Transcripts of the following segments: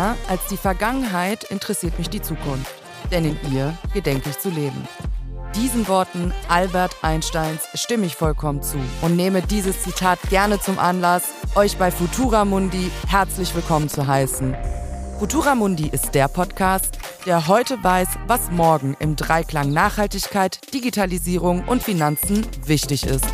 Mehr als die Vergangenheit interessiert mich die Zukunft, denn in ihr gedenke ich zu leben. Diesen Worten Albert Einsteins stimme ich vollkommen zu und nehme dieses Zitat gerne zum Anlass, euch bei Futura Mundi herzlich willkommen zu heißen. Futura Mundi ist der Podcast, der heute weiß, was morgen im Dreiklang Nachhaltigkeit, Digitalisierung und Finanzen wichtig ist.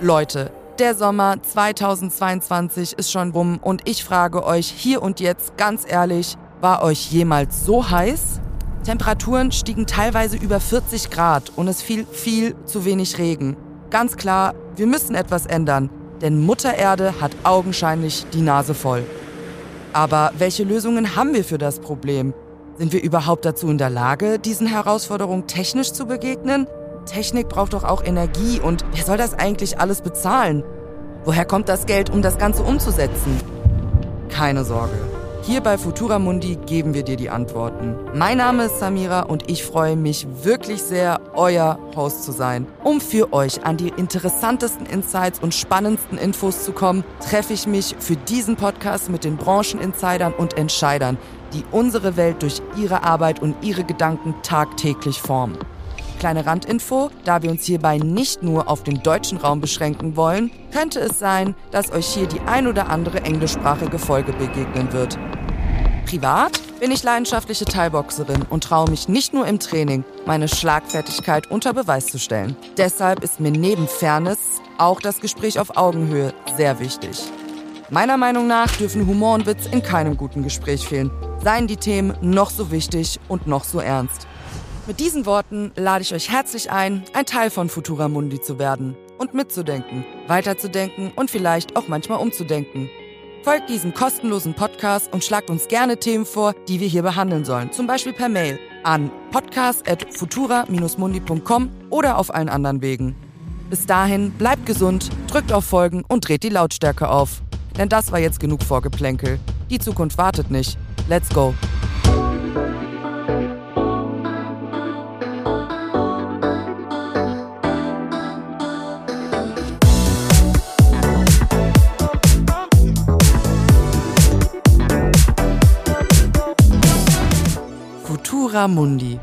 Leute, der Sommer 2022 ist schon rum und ich frage euch hier und jetzt ganz ehrlich, war euch jemals so heiß? Temperaturen stiegen teilweise über 40 Grad und es fiel viel zu wenig Regen. Ganz klar, wir müssen etwas ändern, denn Mutter Erde hat augenscheinlich die Nase voll. Aber welche Lösungen haben wir für das Problem? Sind wir überhaupt dazu in der Lage, diesen Herausforderungen technisch zu begegnen? Technik braucht doch auch Energie und wer soll das eigentlich alles bezahlen? Woher kommt das Geld, um das Ganze umzusetzen? Keine Sorge. Hier bei Futura Mundi geben wir dir die Antworten. Mein Name ist Samira und ich freue mich wirklich sehr, euer Host zu sein. Um für euch an die interessantesten Insights und spannendsten Infos zu kommen, treffe ich mich für diesen Podcast mit den Brancheninsidern und Entscheidern, die unsere Welt durch ihre Arbeit und ihre Gedanken tagtäglich formen. Kleine Randinfo, da wir uns hierbei nicht nur auf den deutschen Raum beschränken wollen, könnte es sein, dass euch hier die ein oder andere englischsprachige Folge begegnen wird. Privat bin ich leidenschaftliche Thai-Boxerin und traue mich nicht nur im Training, meine Schlagfertigkeit unter Beweis zu stellen. Deshalb ist mir neben Fairness auch das Gespräch auf Augenhöhe sehr wichtig. Meiner Meinung nach dürfen Humor und Witz in keinem guten Gespräch fehlen, seien die Themen noch so wichtig und noch so ernst. Mit diesen Worten lade ich euch herzlich ein, ein Teil von Futura Mundi zu werden und mitzudenken, weiterzudenken und vielleicht auch manchmal umzudenken. Folgt diesem kostenlosen Podcast und schlagt uns gerne Themen vor, die wir hier behandeln sollen, zum Beispiel per Mail an podcast.futura-mundi.com oder auf allen anderen Wegen. Bis dahin, bleibt gesund, drückt auf Folgen und dreht die Lautstärke auf. Denn das war jetzt genug Vorgeplänkel. Die Zukunft wartet nicht. Let's go! Mundi.